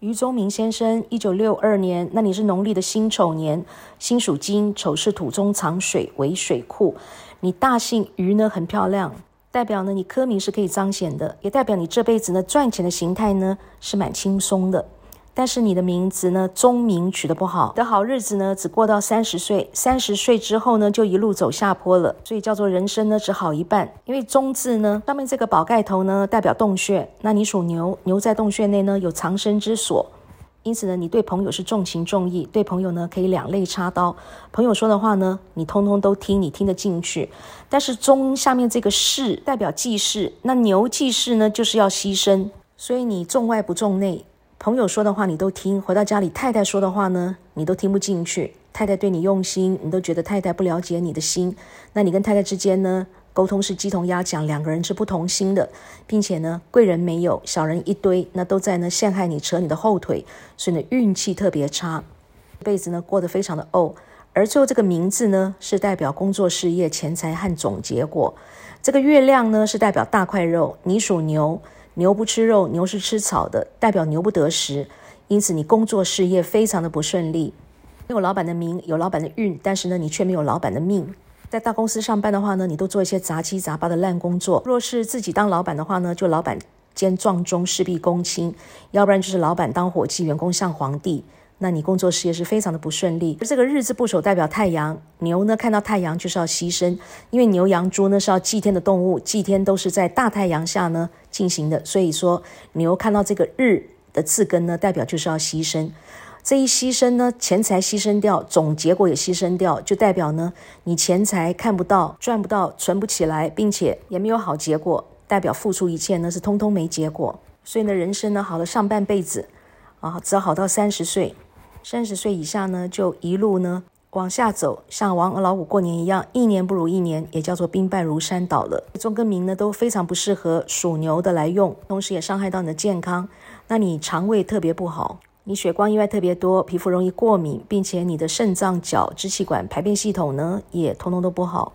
余宗明先生，一九六二年，那你是农历的辛丑年，辛属金，丑是土中藏水为水库。你大姓余呢，很漂亮，代表呢你科名是可以彰显的，也代表你这辈子呢赚钱的形态呢是蛮轻松的。但是你的名字呢，宗名取得不好，的好日子呢，只过到三十岁，三十岁之后呢，就一路走下坡了，所以叫做人生呢只好一半。因为宗字呢，上面这个宝盖头呢，代表洞穴，那你属牛，牛在洞穴内呢有藏身之所，因此呢，你对朋友是重情重义，对朋友呢可以两肋插刀，朋友说的话呢，你通通都听，你听得进去。但是宗下面这个士代表祭祀，那牛祭祀呢就是要牺牲，所以你重外不重内。朋友说的话你都听，回到家里太太说的话呢，你都听不进去。太太对你用心，你都觉得太太不了解你的心。那你跟太太之间呢，沟通是鸡同鸭讲，两个人是不同心的，并且呢，贵人没有，小人一堆，那都在呢陷害你，扯你的后腿，所以呢运气特别差，这辈子呢过得非常的怄。而最后这个名字呢，是代表工作事业、钱财和总结果。这个月亮呢，是代表大块肉，你属牛。牛不吃肉，牛是吃草的，代表牛不得食，因此你工作事业非常的不顺利。没有老板的名，有老板的运，但是呢，你却没有老板的命。在大公司上班的话呢，你都做一些杂七杂八的烂工作。若是自己当老板的话呢，就老板兼撞钟，事必躬亲；要不然就是老板当伙计，员工像皇帝。那你工作事业是非常的不顺利。而这个日字部首代表太阳，牛呢看到太阳就是要牺牲，因为牛羊猪呢是要祭天的动物，祭天都是在大太阳下呢进行的，所以说牛看到这个日的字根呢，代表就是要牺牲。这一牺牲呢，钱财牺牲掉，总结果也牺牲掉，就代表呢你钱财看不到，赚不到，存不起来，并且也没有好结果，代表付出一切呢是通通没结果。所以呢，人生呢好了上半辈子啊，只要好到三十岁。三十岁以下呢，就一路呢往下走，像王老五过年一样，一年不如一年，也叫做兵败如山倒了。中跟名呢都非常不适合属牛的来用，同时也伤害到你的健康。那你肠胃特别不好，你血光意外特别多，皮肤容易过敏，并且你的肾脏、脚、支气管、排便系统呢也通通都不好。